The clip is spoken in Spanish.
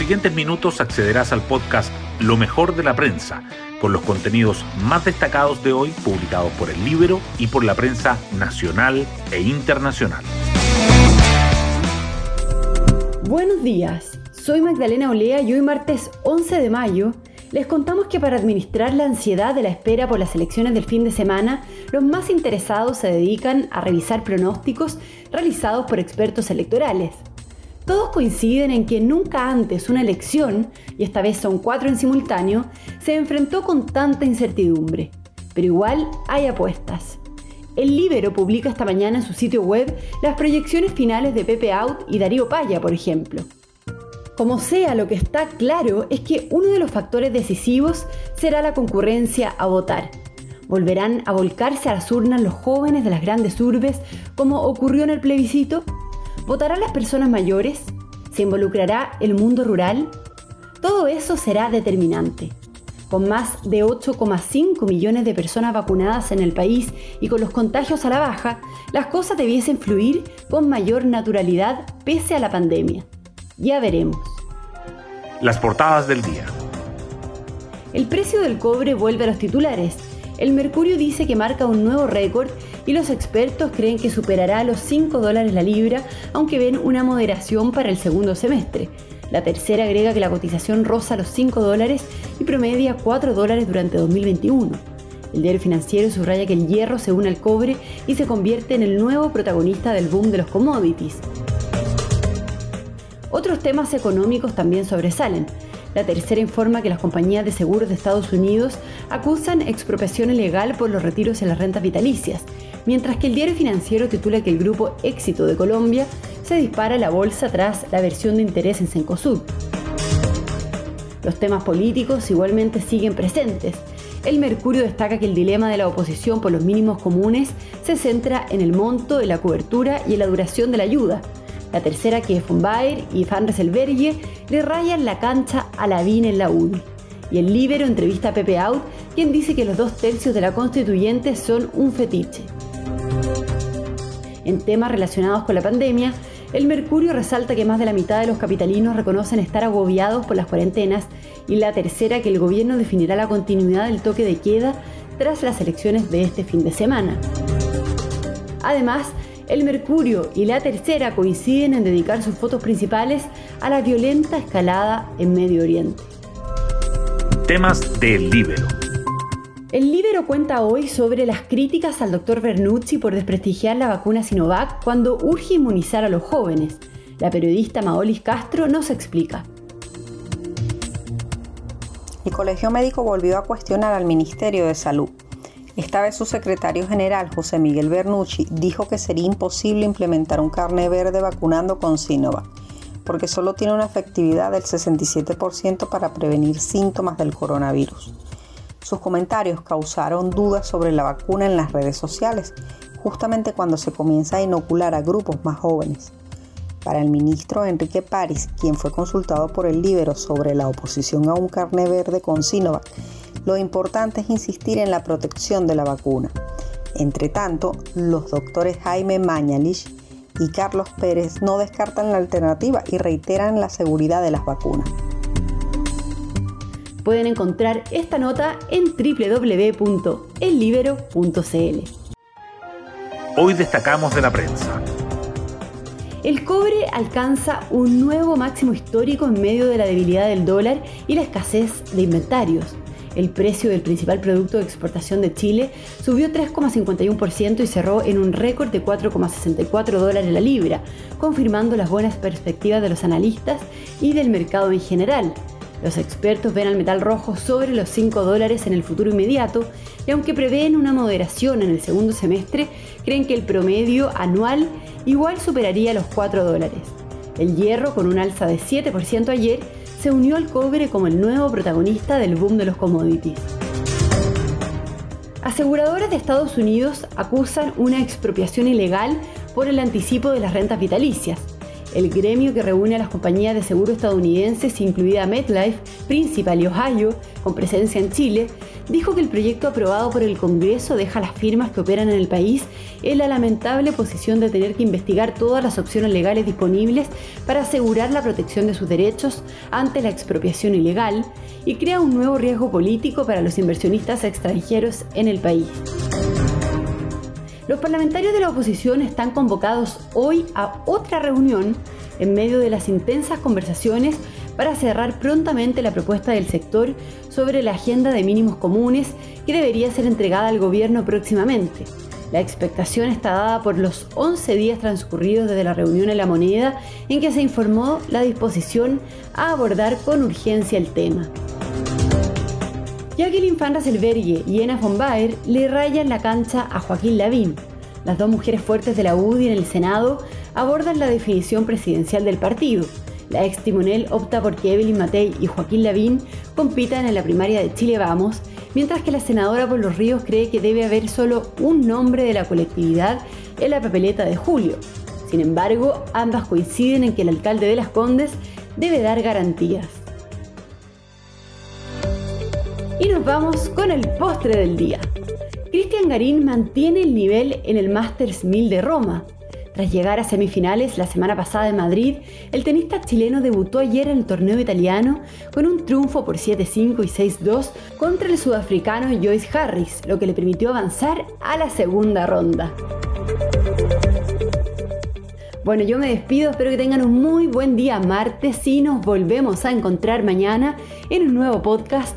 siguientes minutos accederás al podcast Lo mejor de la prensa, con los contenidos más destacados de hoy publicados por el Libro y por la prensa nacional e internacional. Buenos días, soy Magdalena Olea y hoy martes 11 de mayo les contamos que para administrar la ansiedad de la espera por las elecciones del fin de semana, los más interesados se dedican a revisar pronósticos realizados por expertos electorales. Todos coinciden en que nunca antes una elección, y esta vez son cuatro en simultáneo, se enfrentó con tanta incertidumbre. Pero igual hay apuestas. El Libero publica esta mañana en su sitio web las proyecciones finales de Pepe Out y Darío Paya, por ejemplo. Como sea, lo que está claro es que uno de los factores decisivos será la concurrencia a votar. ¿Volverán a volcarse a las urnas los jóvenes de las grandes urbes como ocurrió en el plebiscito? ¿Votarán las personas mayores? ¿Se involucrará el mundo rural? Todo eso será determinante. Con más de 8,5 millones de personas vacunadas en el país y con los contagios a la baja, las cosas debiesen fluir con mayor naturalidad pese a la pandemia. Ya veremos. Las portadas del día. El precio del cobre vuelve a los titulares. El mercurio dice que marca un nuevo récord y los expertos creen que superará los 5 dólares la libra, aunque ven una moderación para el segundo semestre. La tercera agrega que la cotización roza los 5 dólares y promedia 4 dólares durante 2021. El diario financiero subraya que el hierro se une al cobre y se convierte en el nuevo protagonista del boom de los commodities. Otros temas económicos también sobresalen. La tercera informa que las compañías de seguros de Estados Unidos acusan expropiación ilegal por los retiros en las rentas vitalicias, mientras que el diario financiero titula que el grupo Éxito de Colombia se dispara la bolsa tras la versión de interés en Cencosud. Los temas políticos igualmente siguen presentes. El Mercurio destaca que el dilema de la oposición por los mínimos comunes se centra en el monto, en la cobertura y en la duración de la ayuda, la tercera, que von Baer y Van Rieselberghe, le rayan la cancha a la VIN en la UNI. Y el Libero entrevista a Pepe Out, quien dice que los dos tercios de la constituyente son un fetiche. En temas relacionados con la pandemia, el Mercurio resalta que más de la mitad de los capitalinos reconocen estar agobiados por las cuarentenas y la tercera que el gobierno definirá la continuidad del toque de queda tras las elecciones de este fin de semana. Además, el Mercurio y la Tercera coinciden en dedicar sus fotos principales a la violenta escalada en Medio Oriente. Temas del Libero. El Libero cuenta hoy sobre las críticas al doctor Bernucci por desprestigiar la vacuna Sinovac cuando urge inmunizar a los jóvenes. La periodista Maolis Castro nos explica. El Colegio Médico volvió a cuestionar al Ministerio de Salud esta vez su secretario general, José Miguel Bernucci, dijo que sería imposible implementar un carne verde vacunando con Sinovac, porque solo tiene una efectividad del 67% para prevenir síntomas del coronavirus. Sus comentarios causaron dudas sobre la vacuna en las redes sociales, justamente cuando se comienza a inocular a grupos más jóvenes. Para el ministro Enrique París, quien fue consultado por el Libero sobre la oposición a un carne verde con Sinovac, lo importante es insistir en la protección de la vacuna. Entre tanto, los doctores Jaime Mañalich y Carlos Pérez no descartan la alternativa y reiteran la seguridad de las vacunas. Pueden encontrar esta nota en www.ellibero.cl. Hoy destacamos de la prensa. El cobre alcanza un nuevo máximo histórico en medio de la debilidad del dólar y la escasez de inventarios. El precio del principal producto de exportación de Chile subió 3,51% y cerró en un récord de 4,64 dólares la libra, confirmando las buenas perspectivas de los analistas y del mercado en general. Los expertos ven al metal rojo sobre los 5 dólares en el futuro inmediato y aunque prevén una moderación en el segundo semestre, creen que el promedio anual igual superaría los 4 dólares. El hierro, con un alza de 7% ayer, se unió al cobre como el nuevo protagonista del boom de los commodities. Aseguradoras de Estados Unidos acusan una expropiación ilegal por el anticipo de las rentas vitalicias. El gremio que reúne a las compañías de seguro estadounidenses, incluida MetLife, Principal y Ohio, con presencia en Chile, dijo que el proyecto aprobado por el Congreso deja a las firmas que operan en el país en la lamentable posición de tener que investigar todas las opciones legales disponibles para asegurar la protección de sus derechos ante la expropiación ilegal y crea un nuevo riesgo político para los inversionistas extranjeros en el país. Los parlamentarios de la oposición están convocados hoy a otra reunión en medio de las intensas conversaciones para cerrar prontamente la propuesta del sector sobre la agenda de mínimos comunes que debería ser entregada al gobierno próximamente. La expectación está dada por los 11 días transcurridos desde la reunión en la moneda en que se informó la disposición a abordar con urgencia el tema. Jacqueline Van Rysselberghe y Ena von Baer le rayan la cancha a Joaquín Lavín. Las dos mujeres fuertes de la UDI en el Senado abordan la definición presidencial del partido. La ex timonel opta por que Evelyn Matei y Joaquín Lavín compitan en la primaria de Chile Vamos, mientras que la senadora por los ríos cree que debe haber solo un nombre de la colectividad en la papeleta de julio. Sin embargo, ambas coinciden en que el alcalde de Las Condes debe dar garantías. Y nos vamos con el postre del día. Cristian Garín mantiene el nivel en el Masters 1000 de Roma. Tras llegar a semifinales la semana pasada en Madrid, el tenista chileno debutó ayer en el torneo italiano con un triunfo por 7-5 y 6-2 contra el sudafricano Joyce Harris, lo que le permitió avanzar a la segunda ronda. Bueno, yo me despido, espero que tengan un muy buen día martes y nos volvemos a encontrar mañana en un nuevo podcast,